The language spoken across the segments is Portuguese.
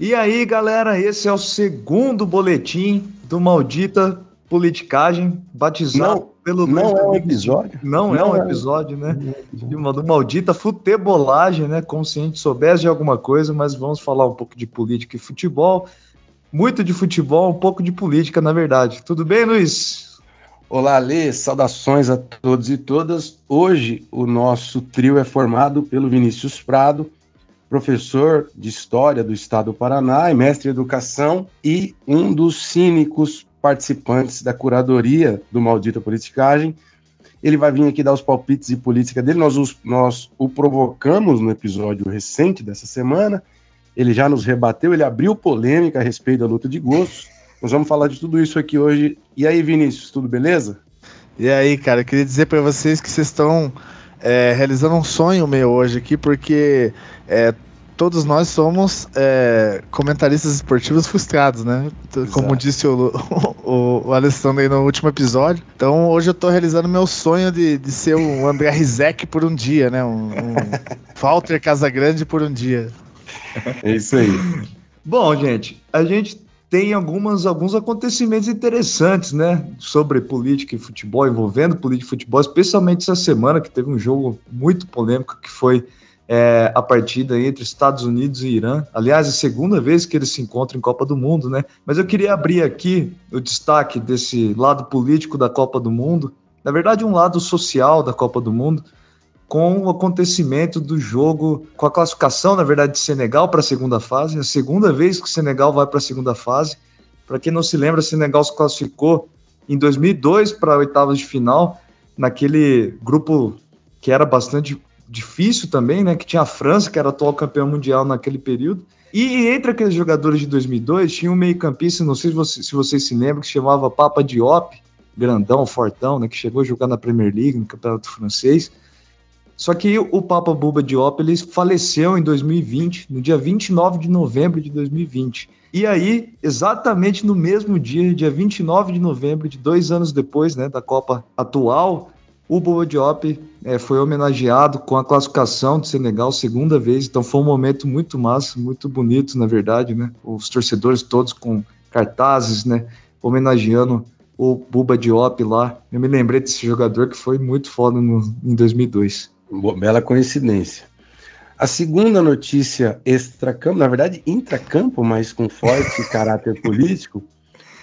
E aí, galera, esse é o segundo boletim do Maldita Politicagem, batizado não, pelo não é um episódio. Não, não é um é episódio, né? De uma do Maldita Futebolagem, né? Como se a gente soubesse de alguma coisa, mas vamos falar um pouco de política e futebol. Muito de futebol, um pouco de política, na verdade. Tudo bem, Luiz? Olá, Lê, saudações a todos e todas. Hoje o nosso trio é formado pelo Vinícius Prado, professor de História do Estado do Paraná e mestre em Educação, e um dos cínicos participantes da curadoria do Maldita Politicagem. Ele vai vir aqui dar os palpites de política dele. Nós, os, nós o provocamos no episódio recente dessa semana. Ele já nos rebateu, ele abriu polêmica a respeito da luta de gostos. Nós vamos falar de tudo isso aqui hoje. E aí, Vinícius, tudo beleza? E aí, cara, queria dizer para vocês que vocês estão é, realizando um sonho meu hoje aqui, porque é, todos nós somos é, comentaristas esportivos frustrados, né? Exato. Como disse o, o, o, Alessandro aí no último episódio. Então hoje eu tô realizando meu sonho de, de ser o André Rizek por um dia, né? Um, um Walter Casagrande por um dia. É isso aí. Bom, gente, a gente tem algumas, alguns acontecimentos interessantes, né, sobre política e futebol, envolvendo política e futebol, especialmente essa semana que teve um jogo muito polêmico que foi é, a partida entre Estados Unidos e Irã. Aliás, é a segunda vez que eles se encontram em Copa do Mundo, né? Mas eu queria abrir aqui o destaque desse lado político da Copa do Mundo, na verdade, um lado social da Copa do Mundo, com o acontecimento do jogo, com a classificação, na verdade, de Senegal para a segunda fase. É a segunda vez que o Senegal vai para a segunda fase. Para quem não se lembra, o Senegal se classificou em 2002 para oitavas de final, naquele grupo que era bastante difícil também, né? Que tinha a França, que era atual campeão mundial naquele período. E entre aqueles jogadores de 2002, tinha um meio-campista, não sei se, você, se vocês se lembram, que se chamava Papa Diop, grandão, fortão, né? Que chegou a jogar na Premier League, no Campeonato Francês. Só que o Papa Buba Diop ele faleceu em 2020, no dia 29 de novembro de 2020. E aí, exatamente no mesmo dia, dia 29 de novembro, de dois anos depois né, da Copa atual, o Boa Diop é, foi homenageado com a classificação do Senegal segunda vez, então foi um momento muito massa, muito bonito, na verdade, né? Os torcedores todos com cartazes, né? Homenageando o Buba Diop lá. Eu me lembrei desse jogador que foi muito foda no, em 2002. Boa, bela coincidência. A segunda notícia extracampo, na verdade intracampo, mas com forte caráter político,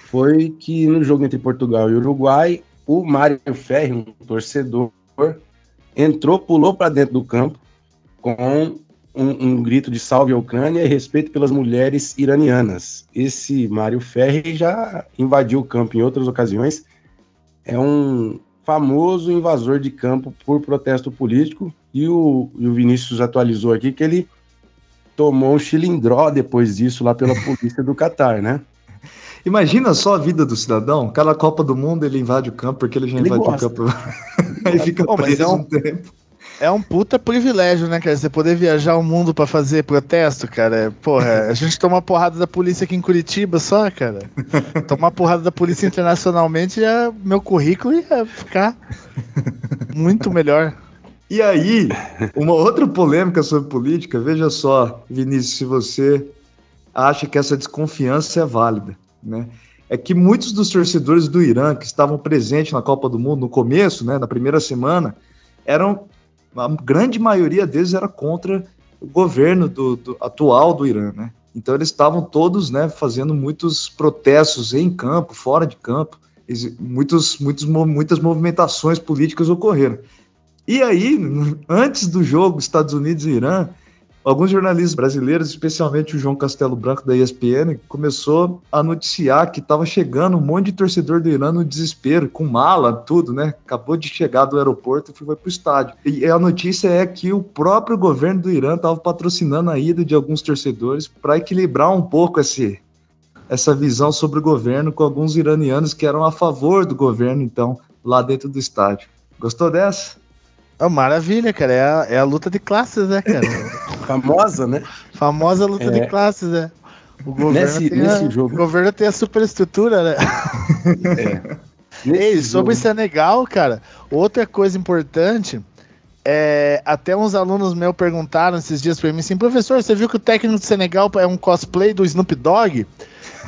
foi que no jogo entre Portugal e Uruguai, o Mário Ferri, um torcedor, entrou, pulou para dentro do campo com um, um, grito de salve à Ucrânia e respeito pelas mulheres iranianas. Esse Mário Ferri já invadiu o campo em outras ocasiões. É um famoso invasor de campo por protesto político. E o, e o Vinícius atualizou aqui que ele tomou um chilindró depois disso lá pela polícia do Catar, né? Imagina só a vida do cidadão. Cada Copa do Mundo ele invade o campo porque ele já ele invade gosta. o campo. Aí fica Pô, preso é um, um tempo. É um puta privilégio, né, cara? Você poder viajar o mundo para fazer protesto, cara. Porra, a gente toma porrada da polícia aqui em Curitiba só, cara. Tomar porrada da polícia internacionalmente, já, meu currículo ia ficar muito melhor. E aí, uma outra polêmica sobre política, veja só, Vinícius, se você acha que essa desconfiança é válida né? É que muitos dos torcedores do Irã que estavam presentes na Copa do Mundo no começo, né, na primeira semana, eram a grande maioria deles era contra o governo do, do atual do Irã, né? Então eles estavam todos, né, fazendo muitos protestos em campo, fora de campo, muitos, muitos, muitas movimentações políticas ocorreram. E aí, antes do jogo Estados Unidos e Irã, Alguns jornalistas brasileiros, especialmente o João Castelo Branco da ESPN, começou a noticiar que estava chegando um monte de torcedor do Irã no desespero, com mala, tudo, né? Acabou de chegar do aeroporto e foi para o estádio. E a notícia é que o próprio governo do Irã estava patrocinando a ida de alguns torcedores para equilibrar um pouco esse, essa visão sobre o governo com alguns iranianos que eram a favor do governo, então, lá dentro do estádio. Gostou dessa? Oh, maravilha, cara. É a, é a luta de classes, né, cara? Famosa, né? Famosa luta é. de classes, né? O governo, nesse, tem nesse a, jogo. o governo tem a superestrutura, né? É. Ei, sobre jogo. Senegal, cara, outra coisa importante é, até uns alunos meus perguntaram esses dias para mim assim, professor, você viu que o técnico do Senegal é um cosplay do Snoop Dogg?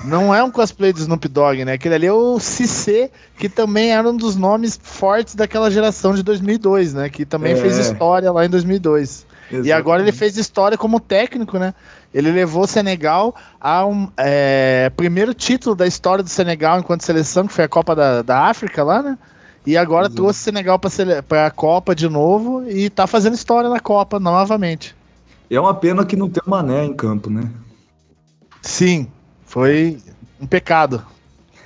Não é um cosplay do Snoop Dogg, né? Aquele ali é o Cissé, que também era um dos nomes fortes daquela geração de 2002, né? Que também é. fez história lá em 2002. Exatamente. E agora ele fez história como técnico, né? Ele levou o Senegal a um é, primeiro título da história do Senegal enquanto seleção, que foi a Copa da, da África lá, né? E agora trouxe o Senegal para a Copa de novo e tá fazendo história na Copa novamente. É uma pena que não tem o Mané em campo, né? Sim, foi um pecado.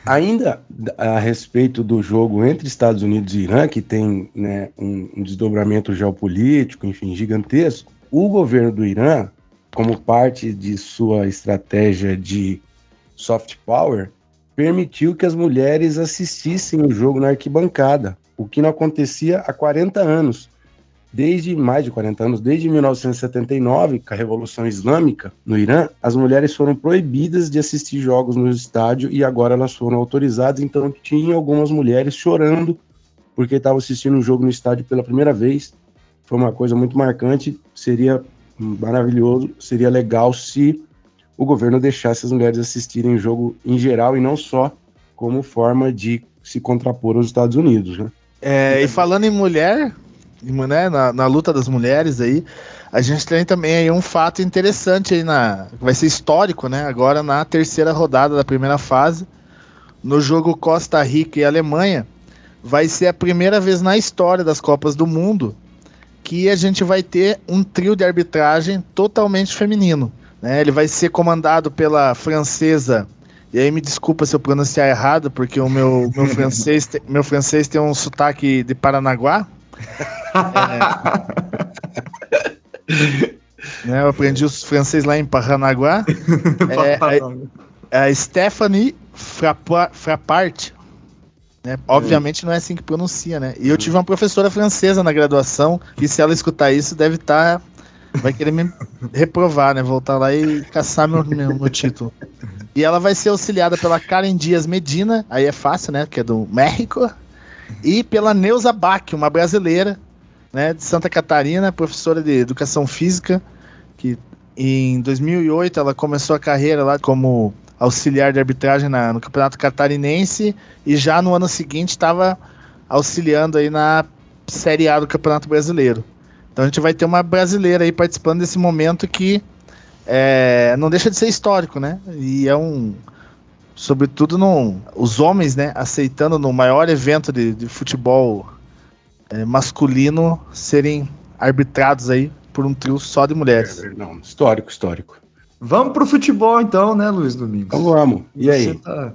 Ainda a respeito do jogo entre Estados Unidos e Irã, que tem né, um, um desdobramento geopolítico, enfim, gigantesco, o governo do Irã, como parte de sua estratégia de soft power, permitiu que as mulheres assistissem o jogo na arquibancada, o que não acontecia há 40 anos desde mais de 40 anos, desde 1979, com a Revolução Islâmica no Irã, as mulheres foram proibidas de assistir jogos no estádio e agora elas foram autorizadas. Então, tinha algumas mulheres chorando porque estavam assistindo um jogo no estádio pela primeira vez. Foi uma coisa muito marcante. Seria maravilhoso, seria legal se o governo deixasse as mulheres assistirem o jogo em geral e não só como forma de se contrapor aos Estados Unidos, né? É, e falando em mulher, né, na, na, luta das mulheres aí, a gente tem também aí um fato interessante aí na. Vai ser histórico, né? Agora na terceira rodada da primeira fase, no jogo Costa Rica e Alemanha, vai ser a primeira vez na história das Copas do Mundo que a gente vai ter um trio de arbitragem totalmente feminino. Né? Ele vai ser comandado pela francesa. E aí me desculpa se eu pronunciar errado, porque o meu, meu, francês, meu francês tem um sotaque de Paranaguá. É... né, eu aprendi os francês lá em Paranaguá. é, a, a Stephanie Frappart. Né? Obviamente não é assim que pronuncia, né? E eu tive uma professora francesa na graduação, que se ela escutar isso, deve estar. Tá, vai querer me reprovar, né? Voltar lá e caçar meu, meu, meu, título. E ela vai ser auxiliada pela Karen Dias Medina, aí é fácil, né? Que é do México e pela Neuza Bach, uma brasileira, né, de Santa Catarina, professora de educação física, que em 2008 ela começou a carreira lá como auxiliar de arbitragem na, no Campeonato Catarinense e já no ano seguinte estava auxiliando aí na Série A do Campeonato Brasileiro. Então a gente vai ter uma brasileira aí participando desse momento que é, não deixa de ser histórico, né? E é um, sobretudo no, os homens, né, aceitando no maior evento de, de futebol é, masculino serem arbitrados aí por um trio só de mulheres. É, não, histórico, histórico. Vamos pro futebol então, né, Luiz Domingos? Então vamos. E aí? Tá...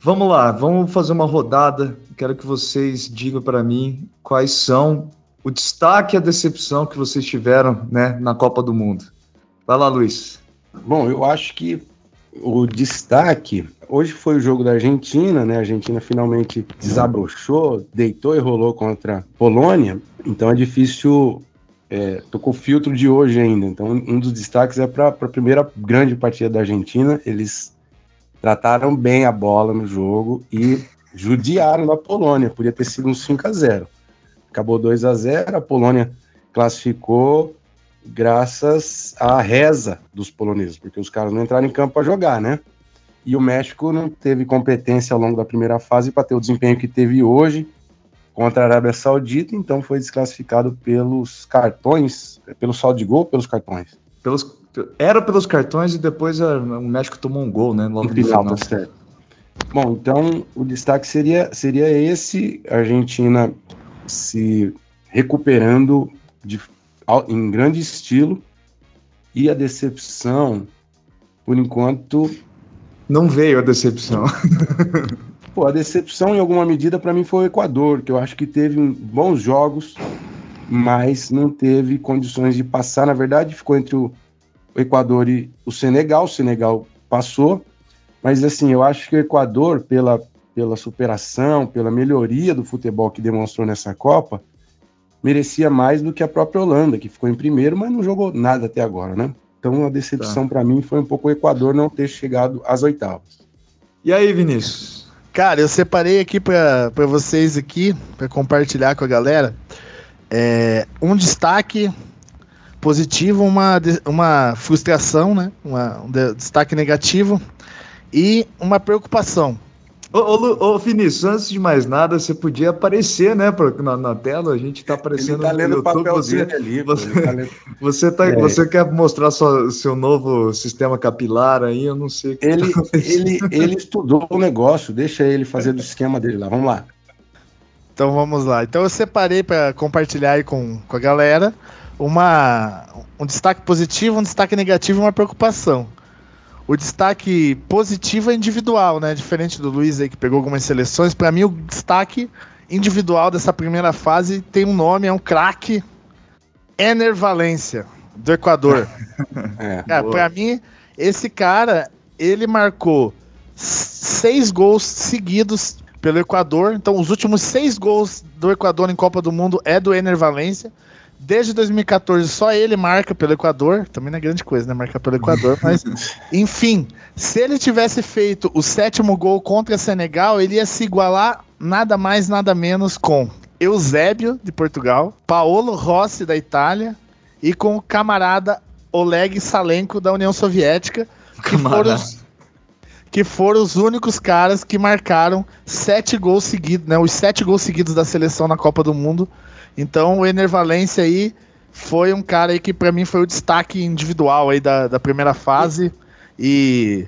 Vamos lá, vamos fazer uma rodada. Quero que vocês digam para mim quais são o destaque e a decepção que vocês tiveram, né, na Copa do Mundo. Vai lá, Luiz. Bom, eu acho que o destaque. Hoje foi o jogo da Argentina, né? A Argentina finalmente desabrochou, deitou e rolou contra a Polônia. Então é difícil. É, tô com o filtro de hoje ainda. Então, um dos destaques é para a primeira grande partida da Argentina. Eles trataram bem a bola no jogo e judiaram da Polônia. Podia ter sido um 5 a 0 Acabou 2 a 0 A Polônia classificou graças à reza dos poloneses, porque os caras não entraram em campo para jogar, né? E o México não teve competência ao longo da primeira fase para ter o desempenho que teve hoje contra a Arábia Saudita, então foi desclassificado pelos cartões, pelo saldo de gol, pelos cartões. Pelos, era pelos cartões e depois a, o México tomou um gol, né? Logo no final, tá certo. Bom, então o destaque seria, seria esse, a Argentina se recuperando de em grande estilo. E a decepção, por enquanto. Não veio a decepção. Pô, a decepção, em alguma medida, para mim foi o Equador, que eu acho que teve bons jogos, mas não teve condições de passar. Na verdade, ficou entre o Equador e o Senegal. O Senegal passou, mas assim, eu acho que o Equador, pela, pela superação, pela melhoria do futebol que demonstrou nessa Copa, merecia mais do que a própria Holanda, que ficou em primeiro, mas não jogou nada até agora, né? Então a decepção tá. para mim foi um pouco o Equador não ter chegado às oitavas. E aí, Vinícius? Cara, eu separei aqui para vocês aqui, para compartilhar com a galera, É, um destaque positivo, uma, uma frustração, né? Uma, um destaque negativo e uma preocupação. Ô, ô, ô, Vinícius, antes de mais nada, você podia aparecer, né, na, na tela, a gente está aparecendo tá no YouTube, você, ali, você, tá lendo... você, tá, é. você quer mostrar sua, seu novo sistema capilar aí, eu não sei. ele, tá ele, ele estudou o negócio, deixa ele fazer do esquema dele lá, vamos lá. Então vamos lá, então eu separei para compartilhar aí com, com a galera uma, um destaque positivo, um destaque negativo e uma preocupação. O destaque positivo é individual, né? Diferente do Luiz aí que pegou algumas seleções. Para mim, o destaque individual dessa primeira fase tem um nome, é um craque. Ener Valência, do Equador. é, é para mim, esse cara, ele marcou seis gols seguidos pelo Equador. Então, os últimos seis gols do Equador em Copa do Mundo é do Ener Valência. Desde 2014, só ele marca pelo Equador. Também não é grande coisa, né? Marcar pelo Equador, mas. enfim, se ele tivesse feito o sétimo gol contra Senegal, ele ia se igualar nada mais, nada menos com Eusébio, de Portugal, Paolo Rossi, da Itália, e com o camarada Oleg Salenko, da União Soviética, que foram, os, que foram os únicos caras que marcaram sete gols seguidos, né? Os sete gols seguidos da seleção na Copa do Mundo então o Ener Valência aí foi um cara aí que para mim foi o destaque individual aí da, da primeira fase e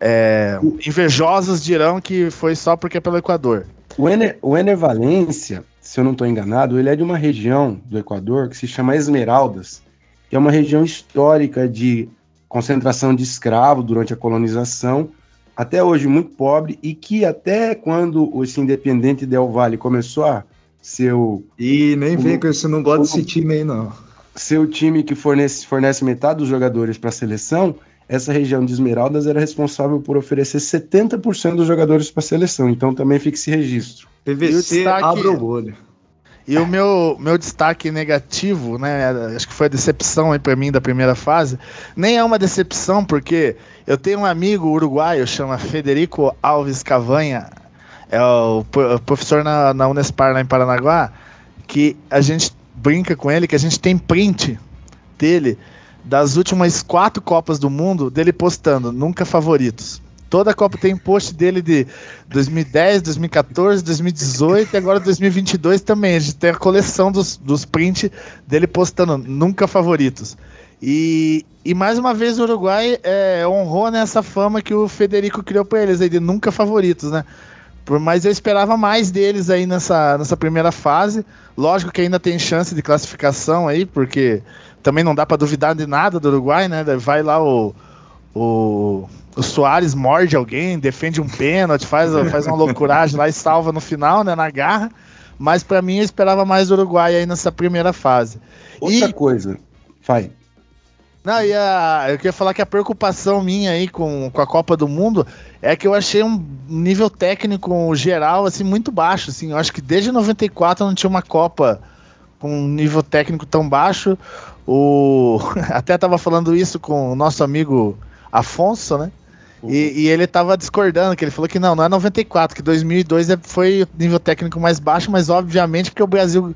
é, invejosos dirão que foi só porque é pelo Equador. O Ener, o Ener Valência, se eu não estou enganado, ele é de uma região do Equador que se chama Esmeraldas, que é uma região histórica de concentração de escravos durante a colonização, até hoje muito pobre, e que até quando esse Independente Del Valle começou a seu. E nem vem com isso, não gosta desse time aí, não. Seu time que fornece, fornece metade dos jogadores para a seleção, essa região de Esmeraldas era responsável por oferecer 70% dos jogadores para a seleção. Então também fica esse registro. PVC destaque... abre o olho. E o meu, meu destaque negativo, né? Acho que foi a decepção aí para mim da primeira fase. Nem é uma decepção, porque eu tenho um amigo uruguaio, chama Federico Alves Cavanha é o professor na, na Unespar lá em Paranaguá, que a gente brinca com ele, que a gente tem print dele das últimas quatro Copas do Mundo, dele postando, nunca favoritos. Toda a Copa tem post dele de 2010, 2014, 2018 e agora 2022 também. A gente tem a coleção dos, dos prints dele postando nunca favoritos. E, e mais uma vez o Uruguai é, honrou nessa fama que o Federico criou para eles de nunca favoritos, né? Mas eu esperava mais deles aí nessa, nessa primeira fase. Lógico que ainda tem chance de classificação aí, porque também não dá para duvidar de nada do Uruguai, né? Vai lá o, o, o Soares morde alguém, defende um pênalti, faz, faz uma loucuragem lá e salva no final, né? Na garra. Mas para mim eu esperava mais do Uruguai aí nessa primeira fase. Outra e... coisa, vai. Não, e a, eu queria falar que a preocupação minha aí com, com a Copa do Mundo é que eu achei um nível técnico geral assim muito baixo. Assim, eu acho que desde 94 não tinha uma Copa com um nível técnico tão baixo. O até estava falando isso com o nosso amigo Afonso, né? E, e, ele estava discordando, que ele falou que não, não é 94, que 2002 é, foi o nível técnico mais baixo, mas obviamente porque o Brasil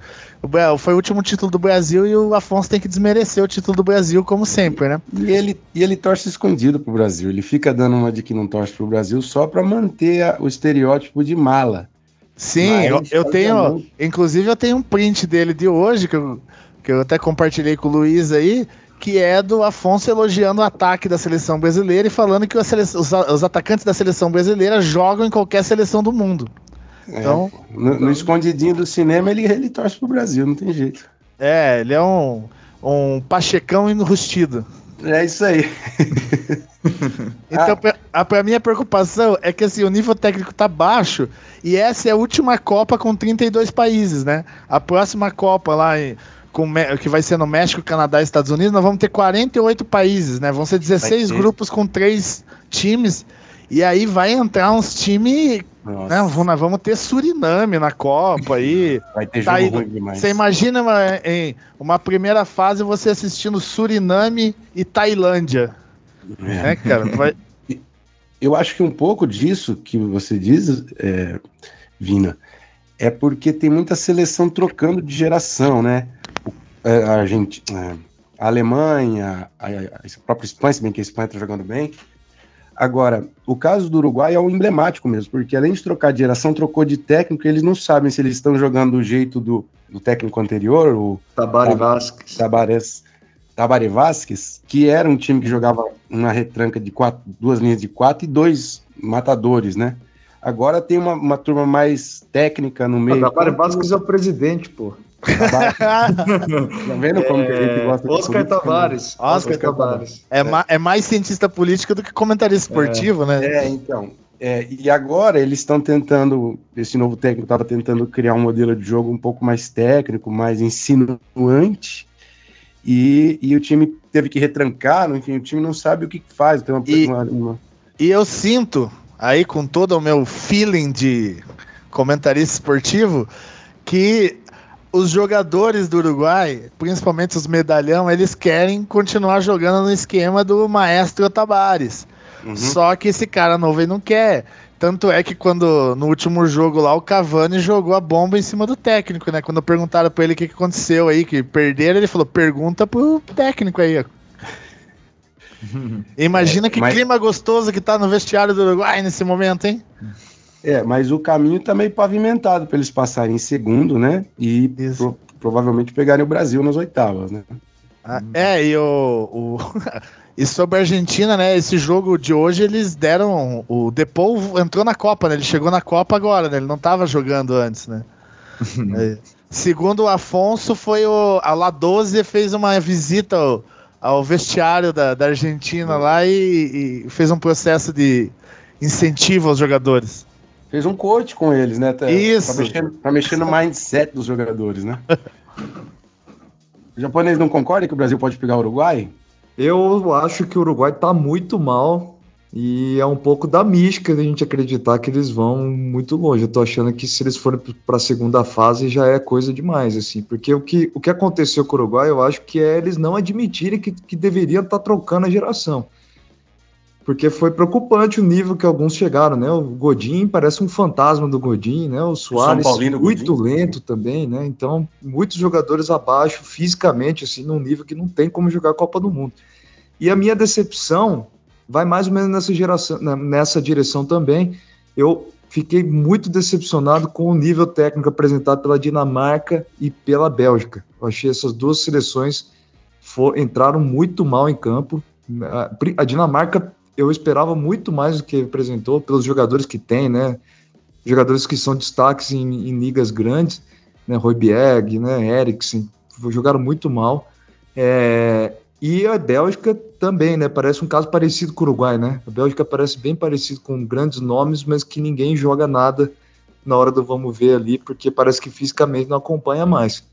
foi o último título do Brasil e o Afonso tem que desmerecer o título do Brasil, como sempre, né? E ele, e ele torce escondido pro Brasil, ele fica dando uma de que não torce pro Brasil só para manter a, o estereótipo de mala. Sim, eu, eu tenho, inclusive eu tenho um print dele de hoje, que eu, que eu até compartilhei com o Luiz aí, que é do Afonso elogiando o ataque da seleção brasileira e falando que seleção, os, os, atacantes da seleção brasileira jogam em qualquer seleção do mundo. É, então, no, no, escondidinho do cinema ele, ele torce pro Brasil, não tem jeito. É, ele é um, um pachecão enrustido. É isso aí. então, ah. a, pra minha preocupação é que assim, o nível técnico tá baixo e essa é a última Copa com 32 países, né? A próxima Copa lá em com, que vai ser no México, Canadá e Estados Unidos, nós vamos ter 48 países, né? Vão ser 16 grupos com três times. E aí vai entrar uns times. Né, nós vamos ter Suriname na Copa aí. Vai ter tá jogo aí, ruim demais. Você imagina uma, em uma primeira fase você assistindo Suriname e Tailândia. É. Né, cara? Vai... Eu acho que um pouco disso que você diz, é, Vina, é porque tem muita seleção trocando de geração, né? É, a, gente, é, a Alemanha, a, a própria Espanha, se bem que a Espanha está jogando bem. Agora, o caso do Uruguai é o emblemático mesmo, porque além de trocar de geração, trocou de técnico, eles não sabem se eles estão jogando do jeito do, do técnico anterior, o Tabare Vasquez. Tabares, Tabare Vasquez, que era um time que jogava uma retranca de quatro, duas linhas de quatro e dois matadores, né? Agora tem uma, uma turma mais técnica no meio. O Tabare Vasquez é o presidente, pô. tá vendo como que a gente gosta de Oscar né? Tavares. Oscar Tavares. É, ma- é mais cientista político do que comentarista esportivo, né? É, então. É, e agora eles estão tentando, esse novo técnico estava tentando criar um modelo de jogo um pouco mais técnico, mais insinuante, e, e o time teve que retrancar, enfim, o time não sabe o que faz. Tem uma, E- uma- uma- E eu sinto, aí com todo o meu feeling de comentarista esportivo, que os jogadores do Uruguai, principalmente os medalhão, eles querem continuar jogando no esquema do maestro Tabares. Uhum. Só que esse cara novo aí não quer. Tanto é que quando no último jogo lá o Cavani jogou a bomba em cima do técnico, né? Quando perguntaram pra ele o que, que aconteceu aí, que perderam, ele falou: pergunta pro técnico aí. ó." Imagina que Mas- clima gostoso que tá no vestiário do Uruguai nesse momento, hein? É, mas o caminho tá meio pavimentado para eles passarem em segundo, né? E pro- provavelmente pegarem o Brasil nas oitavas, né? Ah, É, e o, o- e sobre a Argentina, né? Esse jogo de hoje eles deram. O Depou entrou na Copa, né? Ele chegou na Copa agora, né? Ele não tava jogando antes, né? É. Segundo o Afonso, foi o. A La 12 fez uma visita ao, ao vestiário da, da Argentina lá e, e fez um processo de incentivo aos jogadores. Fez um coach com eles, né? Tá- Isso. Pra mexer, pra mexer no mindset dos jogadores, né? O japonês não concorda que o Brasil pode pegar o Uruguai? Eu acho que o Uruguai tá muito mal e é um pouco da mística da gente acreditar que eles vão muito longe. Eu tô achando que se eles forem para a segunda fase já é coisa demais, assim, porque o que, o que aconteceu com o Uruguai, eu acho que é eles não admitirem que, que deveriam estar trocando a geração. Porque foi preocupante o nível que alguns chegaram, né? O Godin parece um fantasma do Godin, né? O Soares muito Godin. lento também, né? Então, muitos jogadores abaixo fisicamente, assim, num nível que não tem como jogar a Copa do Mundo. E a minha decepção vai mais ou menos nessa, geração, né, nessa direção também. Eu fiquei muito decepcionado com o nível técnico apresentado pela Dinamarca e pela Bélgica. Eu achei essas duas seleções for- entraram muito mal em campo. A Dinamarca eu esperava muito mais do que apresentou pelos jogadores que tem, né? Jogadores que são destaques em, em ligas grandes, né? Royberg, né? Eriksen, jogaram muito mal. É, e a Bélgica também, né? Parece um caso parecido com o Uruguai, né? A Bélgica parece bem parecido com grandes nomes, mas que ninguém joga nada na hora do vamos ver ali, porque parece que fisicamente não acompanha mais.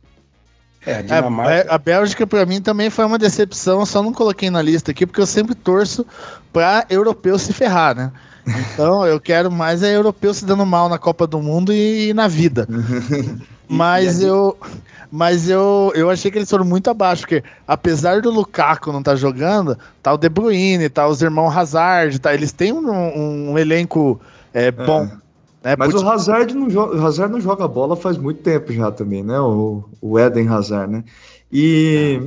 É, a É, Dinamarca. é, a Bélgica pra mim também foi uma decepção, só não coloquei na lista aqui porque eu sempre torço pra europeu se ferrar, né? Então eu quero mais é europeu se dando mal na Copa do Mundo e, na vida. Mas E a- eu mas eu, eu achei que eles foram muito abaixo, porque apesar do Lukaku não estar jogando, tá o De Bruyne, tá os irmãos Hazard, tá, eles têm um, um elenco é, bom. Né? Mas Put- o Hazard não, joga, o Hazard não joga bola faz muito tempo já também, né? O, o Eden Hazard, né? E,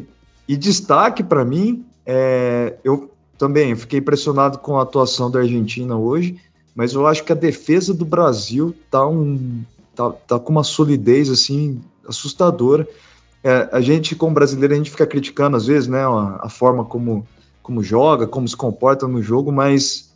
e destaque para mim, é, eu também fiquei impressionado com a atuação da Argentina hoje, mas eu acho que a defesa do Brasil tá, um, tá, tá com uma solidez assim assustadora. É, a gente, como brasileiro, a gente fica criticando às vezes, né? A, a forma como, como joga, como se comporta no jogo, mas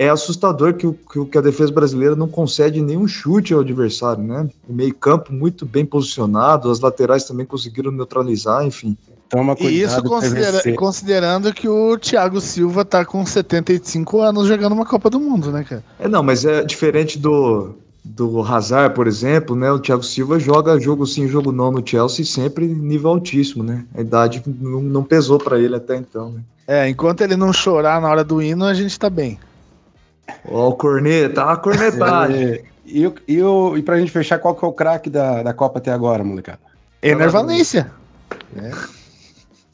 é assustador que, o, que, a defesa brasileira não concede nenhum chute ao adversário, né? O meio-campo muito bem posicionado, as laterais também conseguiram neutralizar, enfim. Toma cuidado E isso considera- PVC. considerando que o Thiago Silva tá com 75 anos jogando uma Copa do Mundo, né, cara? É, não, mas é diferente do, do Hazard, por exemplo, né? O Thiago Silva joga jogo sim, jogo não no Chelsea, sempre nível altíssimo, né? A idade não, não pesou para ele até então, né? É, enquanto ele não chorar na hora do hino, a gente tá bem. Ó, o corneta, a cornetagem. É, e, e, o- e pra gente fechar, qual que é o craque da, da Copa até agora, molecada? Ener Valência. É.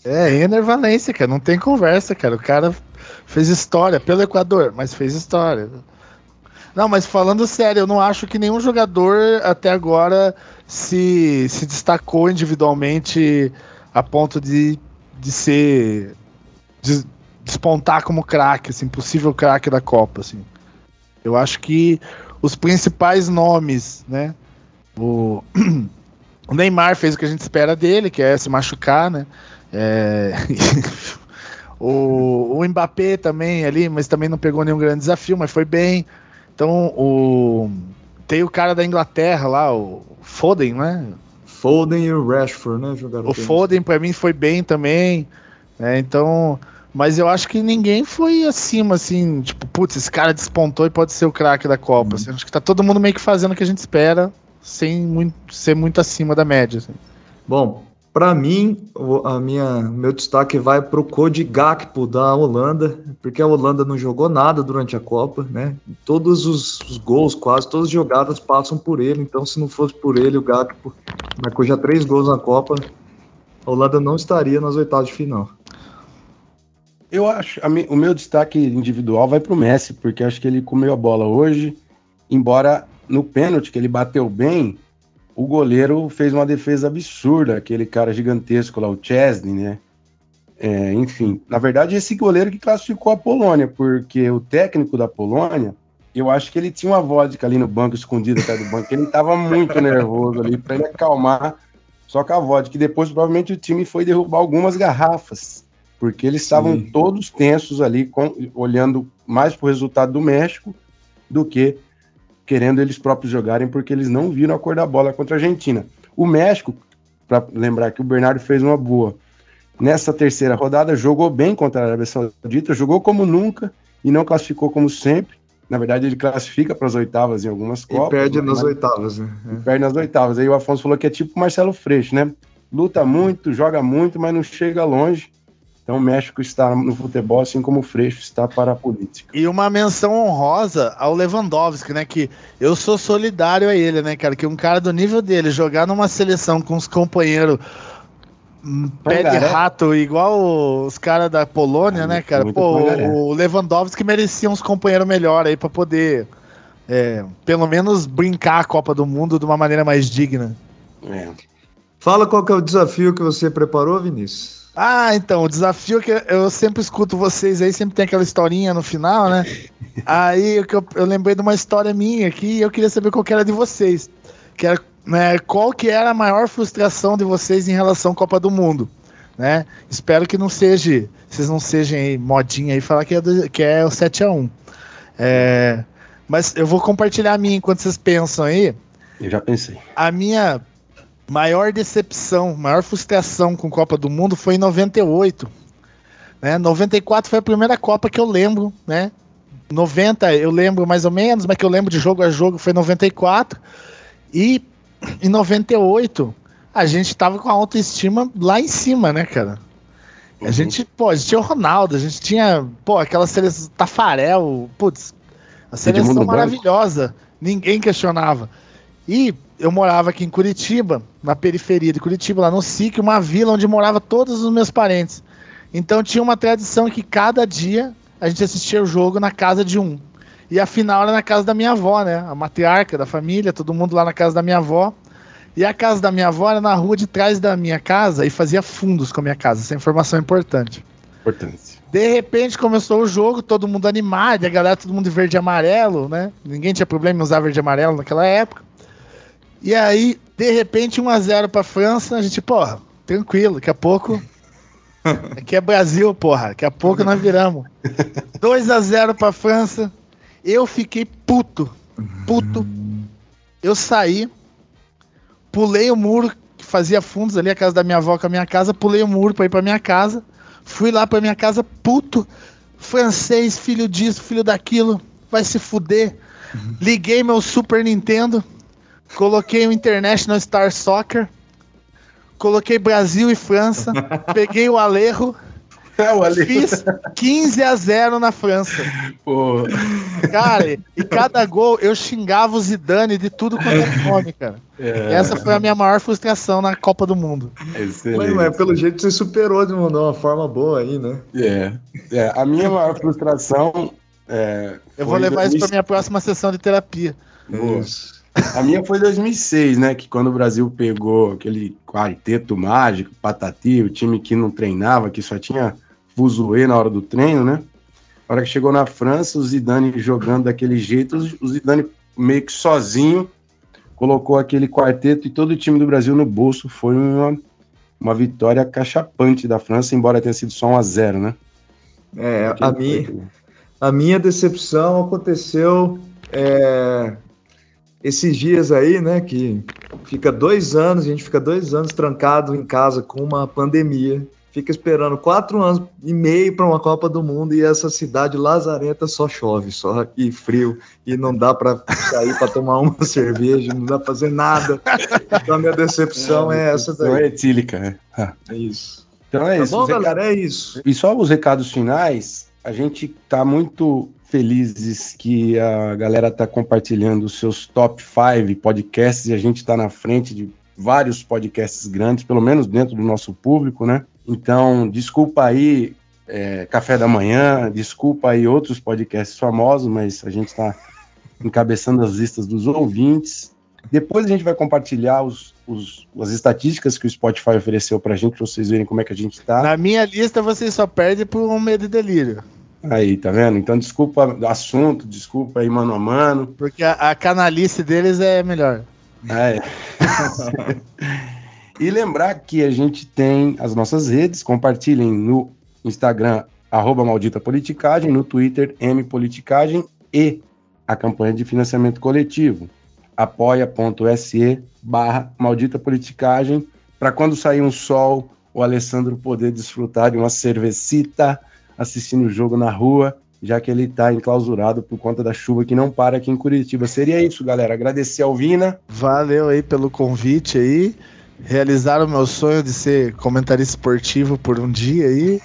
é, Ener Valência, cara. Não tem conversa, cara. O cara fez história pelo Equador, mas fez história. Não, mas falando sério, eu não acho que nenhum jogador até agora se, se destacou individualmente a ponto de, de ser. De despontar como craque, assim, possível craque da Copa. Assim. Eu acho que os principais nomes, né? O, o Neymar fez o que a gente espera dele, que é se machucar, né? É... o, o Mbappé também ali, mas também não pegou nenhum grande desafio, mas foi bem. Então o tem o cara da Inglaterra lá, o Foden, né? Foden e o Rashford, né? Jogaram o Foden para mim foi bem também. Né? Então, mas eu acho que ninguém foi acima, assim, tipo, putz, esse cara despontou e pode ser o craque da Copa. Uhum. Assim, acho que tá todo mundo meio que fazendo o que a gente espera, sem muito, ser muito acima da média. Assim. Bom, para mim, a minha, meu destaque vai para o Cody Gakpo da Holanda, porque a Holanda não jogou nada durante a Copa, né? Todos os, os, gols, quase todas as jogadas passam por ele. Então, se não fosse por ele, o Gakpo marcou já três gols na Copa, a Holanda não estaria nas oitavas de final. Eu acho, o meu destaque individual vai para o Messi, porque acho que ele comeu a bola hoje, embora no pênalti que ele bateu bem, o goleiro fez uma defesa absurda, aquele cara gigantesco lá, o Chesney, né? É, enfim, na verdade, esse goleiro que classificou a Polônia, porque o técnico da Polônia, eu acho que ele tinha uma vodka ali no banco, escondida atrás do banco, ele estava muito nervoso ali, para ele acalmar, só com a vodka, que depois provavelmente o time foi derrubar algumas garrafas, porque eles estavam todos tensos ali, com, olhando mais para o resultado do México do que querendo eles próprios jogarem, porque eles não viram a cor da bola contra a Argentina. O México, para lembrar que o Bernardo fez uma boa, nessa terceira rodada jogou bem contra a Arábia Saudita, jogou como nunca e não classificou como sempre. Na verdade, ele classifica para as oitavas em algumas Copas. E perde nas oitavas, né? perde nas oitavas. Aí o Afonso falou que é tipo o Marcelo Freixo, né? Luta muito, joga muito, mas não chega longe. Então o México está no futebol, assim como o Freixo está para a política. E uma menção honrosa ao Lewandowski, né? Que eu sou solidário a ele, né, cara? Que um cara do nível dele jogar numa seleção com os companheiros hum, pé de rato, igual os caras da Polônia, é, né, cara? Pô, o Lewandowski merecia uns companheiros melhor aí para poder, é, pelo menos, brincar a Copa do Mundo de uma maneira mais digna. É. Fala qual que é o desafio que você preparou, Vinícius. Ah, então, o desafio que eu sempre escuto vocês aí, sempre tem aquela historinha no final, né? aí eu, eu lembrei de uma história minha aqui e eu queria saber qual que era de vocês. Que era, né, qual que era a maior frustração de vocês em relação à Copa do Mundo? Né? Espero que não seja, vocês não sejam aí, modinha aí falar que é, do, que é o 7x1. É, mas eu vou compartilhar a minha enquanto vocês pensam aí. Eu já pensei. A minha maior decepção, maior frustração com Copa do Mundo foi em 98. Né? 94 foi a primeira Copa que eu lembro, né? 90 eu lembro mais ou menos, mas que eu lembro de jogo a jogo foi 94. E em 98 a gente tava com a autoestima lá em cima, né, cara? A uhum. gente, pô, a gente tinha o Ronaldo, a gente tinha, pô, aquela seleção Tafarel, putz, a seleção maravilhosa, ninguém questionava. E eu morava aqui em Curitiba, na periferia de Curitiba, lá no SIC, uma vila onde morava todos os meus parentes. Então tinha uma tradição que cada dia a gente assistia o jogo na casa de um. E a final era na casa da minha avó, né? A matriarca da família, todo mundo lá na casa da minha avó. E a casa da minha avó era na rua de trás da minha casa e fazia fundos com a minha casa. Essa informação é importante. Importante. De repente começou o jogo, todo mundo animado, a galera todo mundo de verde e amarelo, né? Ninguém tinha problema em usar verde e amarelo naquela época. E aí, de repente, 1x0 pra França, a gente, porra, tranquilo, daqui a pouco. Aqui é Brasil, porra. Daqui a pouco nós viramos. 2x0 pra França. Eu fiquei puto. Puto. Eu saí, pulei o muro que fazia fundos ali, a casa da minha avó com a minha casa, pulei o muro pra ir pra minha casa. Fui lá pra minha casa, puto. Francês, filho disso, filho daquilo. Vai se fuder. Liguei meu Super Nintendo Coloquei o International Star Soccer. Coloquei Brasil e França. peguei o Alejo. É, o Alejo. Fiz 15 a 0 na França. Pô. Cara, e cada gol eu xingava o Zidane de tudo quanto é nome, cara. É. Essa foi a minha maior frustração na Copa do Mundo. Excelente. Mas, mas pelo jeito você superou de uma, uma forma boa aí, né? É. é. A minha maior frustração É, eu vou levar 2006. isso para minha próxima sessão de terapia. Isso. A minha foi 2006, né? Que quando o Brasil pegou aquele quarteto mágico, Patati, o time que não treinava, que só tinha fuzuê na hora do treino, né? A hora que chegou na França, o Zidane jogando daquele jeito, o Zidane meio que sozinho colocou aquele quarteto e todo o time do Brasil no bolso. Foi uma, uma vitória cachapante da França, embora tenha sido só 1 a 0 né? É, a minha, a minha decepção aconteceu é, esses dias aí, né? Que fica dois anos, a gente fica dois anos trancado em casa com uma pandemia fica esperando quatro anos e meio para uma Copa do Mundo e essa cidade lazarenta só chove, só e frio e não dá para sair para tomar uma cerveja, não dá para fazer nada. Então a minha decepção é, é essa daí. É etílica, né? Ah. É isso. Então é tá isso. Bom, galera, é isso. E só os recados finais, a gente tá muito felizes que a galera tá compartilhando os seus top 5 podcasts e a gente tá na frente de vários podcasts grandes, pelo menos dentro do nosso público, né? Então, desculpa aí, é, Café da Manhã, desculpa aí outros podcasts famosos, mas a gente está encabeçando as listas dos ouvintes. Depois a gente vai compartilhar os, os, as estatísticas que o Spotify ofereceu para a gente, para vocês verem como é que a gente está. Na minha lista, vocês só perdem por um medo e delírio. Aí, tá vendo? Então, desculpa assunto, desculpa aí mano a mano. Porque a, a canalice deles é melhor. É. E lembrar que a gente tem as nossas redes, compartilhem no Instagram, arroba Maldita Politicagem, no Twitter, mpoliticagem e a campanha de financiamento coletivo, apoia.se barra Maldita Politicagem, para quando sair um sol, o Alessandro poder desfrutar de uma cervecita assistindo o jogo na rua, já que ele está enclausurado por conta da chuva que não para aqui em Curitiba. Seria isso, galera. Agradecer ao Vina. Valeu aí pelo convite aí realizar o meu sonho de ser comentarista esportivo por um dia aí.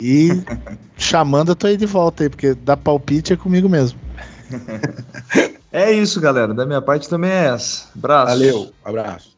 E chamando, eu tô aí de volta aí, porque dar palpite é comigo mesmo. É isso, galera. Da minha parte também é essa. Abraço. Valeu, abraço.